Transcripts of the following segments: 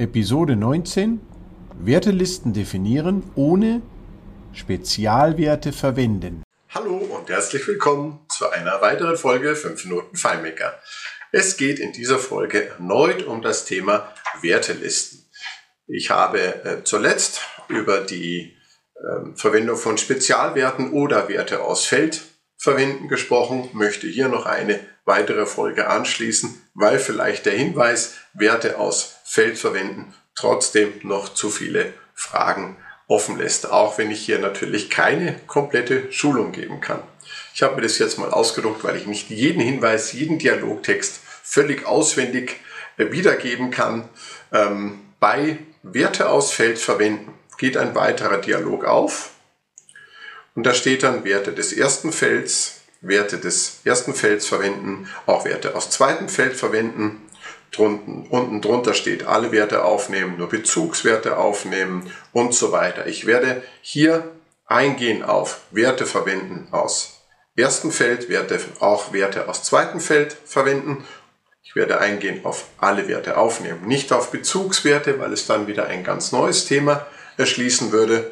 Episode 19 Wertelisten definieren ohne Spezialwerte verwenden. Hallo und herzlich willkommen zu einer weiteren Folge 5 Minuten FileMaker. Es geht in dieser Folge erneut um das Thema Wertelisten. Ich habe äh, zuletzt über die äh, Verwendung von Spezialwerten oder Werte aus Feld verwenden gesprochen, möchte hier noch eine weitere Folge anschließen, weil vielleicht der Hinweis, Werte aus Feld verwenden, trotzdem noch zu viele Fragen offen lässt, auch wenn ich hier natürlich keine komplette Schulung geben kann. Ich habe mir das jetzt mal ausgedruckt, weil ich nicht jeden Hinweis, jeden Dialogtext völlig auswendig äh, wiedergeben kann. Ähm, bei Werte aus Feld verwenden geht ein weiterer Dialog auf und da steht dann Werte des ersten Felds, Werte des ersten Felds verwenden, auch Werte aus zweiten Feld verwenden, drunten, unten drunter steht alle Werte aufnehmen, nur Bezugswerte aufnehmen und so weiter. Ich werde hier eingehen auf Werte verwenden aus ersten Feld, Werte, auch Werte aus zweiten Feld verwenden. Ich werde eingehen auf alle Werte aufnehmen, nicht auf Bezugswerte, weil es dann wieder ein ganz neues Thema erschließen würde.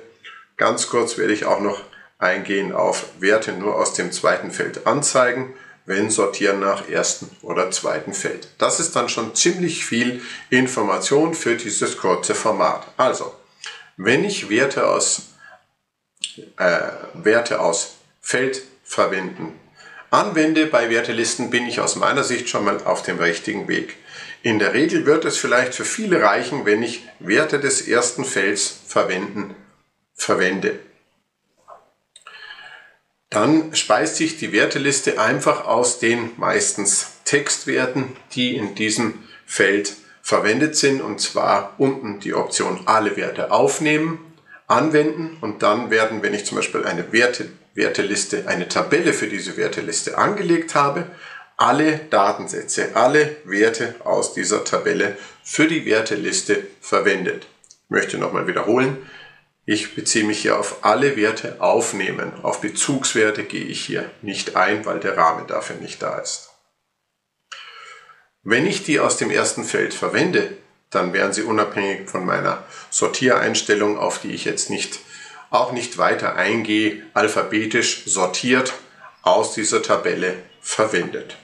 Ganz kurz werde ich auch noch eingehen auf Werte nur aus dem zweiten Feld anzeigen wenn sortieren nach ersten oder zweiten Feld. Das ist dann schon ziemlich viel Information für dieses kurze Format. Also, wenn ich Werte aus, äh, Werte aus Feld verwenden anwende bei Wertelisten, bin ich aus meiner Sicht schon mal auf dem richtigen Weg. In der Regel wird es vielleicht für viele reichen, wenn ich Werte des ersten Felds verwenden, verwende dann speist sich die Werteliste einfach aus den meistens Textwerten, die in diesem Feld verwendet sind, und zwar unten die Option alle Werte aufnehmen, anwenden. Und dann werden, wenn ich zum Beispiel eine Werte, Werteliste, eine Tabelle für diese Werteliste angelegt habe, alle Datensätze, alle Werte aus dieser Tabelle für die Werteliste verwendet. Ich möchte nochmal wiederholen, ich beziehe mich hier auf alle Werte aufnehmen. Auf Bezugswerte gehe ich hier nicht ein, weil der Rahmen dafür nicht da ist. Wenn ich die aus dem ersten Feld verwende, dann werden sie unabhängig von meiner Sortiereinstellung, auf die ich jetzt nicht, auch nicht weiter eingehe, alphabetisch sortiert aus dieser Tabelle verwendet.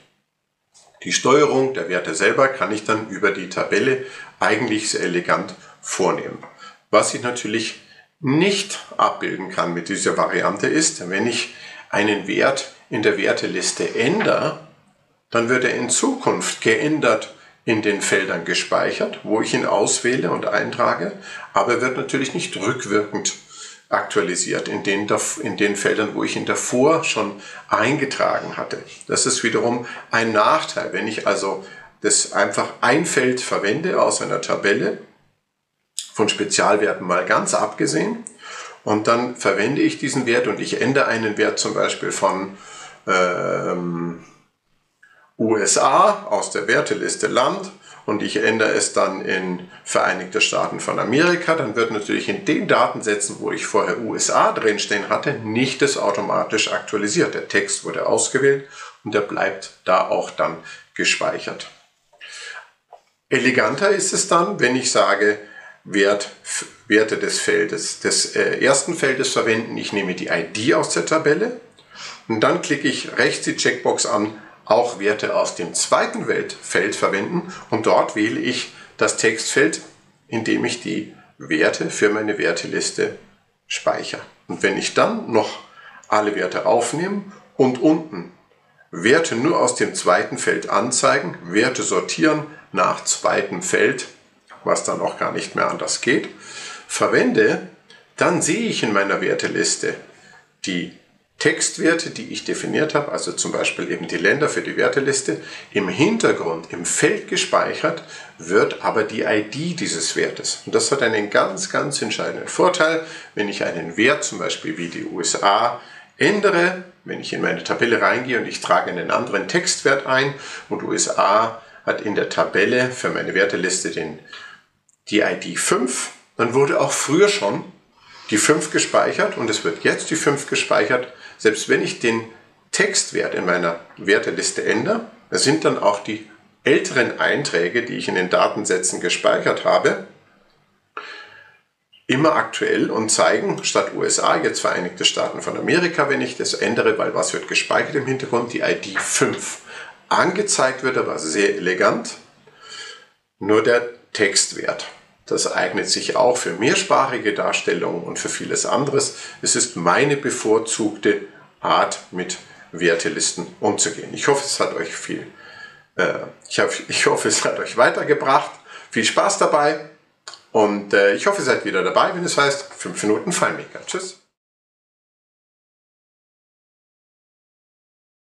Die Steuerung der Werte selber kann ich dann über die Tabelle eigentlich sehr elegant vornehmen. Was ich natürlich nicht abbilden kann mit dieser Variante ist, wenn ich einen Wert in der Werteliste ändere, dann wird er in Zukunft geändert in den Feldern gespeichert, wo ich ihn auswähle und eintrage, aber wird natürlich nicht rückwirkend aktualisiert in den, in den Feldern, wo ich ihn davor schon eingetragen hatte. Das ist wiederum ein Nachteil. Wenn ich also das einfach ein Feld verwende aus einer Tabelle, von Spezialwerten mal ganz abgesehen. Und dann verwende ich diesen Wert und ich ändere einen Wert zum Beispiel von ähm, USA aus der Werteliste Land und ich ändere es dann in Vereinigte Staaten von Amerika, dann wird natürlich in den Datensätzen, wo ich vorher USA drinstehen hatte, nicht das automatisch aktualisiert. Der Text wurde ausgewählt und der bleibt da auch dann gespeichert. Eleganter ist es dann, wenn ich sage, Wert, Werte des Feldes, des äh, ersten Feldes verwenden. Ich nehme die ID aus der Tabelle und dann klicke ich rechts die Checkbox an, auch Werte aus dem zweiten Feld verwenden und dort wähle ich das Textfeld, in dem ich die Werte für meine Werteliste speichere. Und wenn ich dann noch alle Werte aufnehme und unten Werte nur aus dem zweiten Feld anzeigen, Werte sortieren nach zweitem Feld, was dann auch gar nicht mehr anders geht, verwende, dann sehe ich in meiner Werteliste die Textwerte, die ich definiert habe, also zum Beispiel eben die Länder für die Werteliste, im Hintergrund, im Feld gespeichert, wird aber die ID dieses Wertes. Und das hat einen ganz, ganz entscheidenden Vorteil, wenn ich einen Wert, zum Beispiel wie die USA, ändere, wenn ich in meine Tabelle reingehe und ich trage einen anderen Textwert ein und USA hat in der Tabelle für meine Werteliste den die ID 5, dann wurde auch früher schon die 5 gespeichert und es wird jetzt die 5 gespeichert, selbst wenn ich den Textwert in meiner Werteliste ändere, das sind dann auch die älteren Einträge, die ich in den Datensätzen gespeichert habe, immer aktuell und zeigen statt USA jetzt Vereinigte Staaten von Amerika, wenn ich das ändere, weil was wird gespeichert im Hintergrund? Die ID 5. Angezeigt wird aber sehr elegant nur der Textwert. Das eignet sich auch für mehrsprachige Darstellungen und für vieles anderes. Es ist meine bevorzugte Art, mit Wertelisten umzugehen. Ich hoffe, es hat euch viel, äh, ich, hoffe, ich hoffe, es hat euch weitergebracht. Viel Spaß dabei und äh, ich hoffe, ihr seid wieder dabei, wenn es heißt 5 Minuten Fallmaker. Tschüss.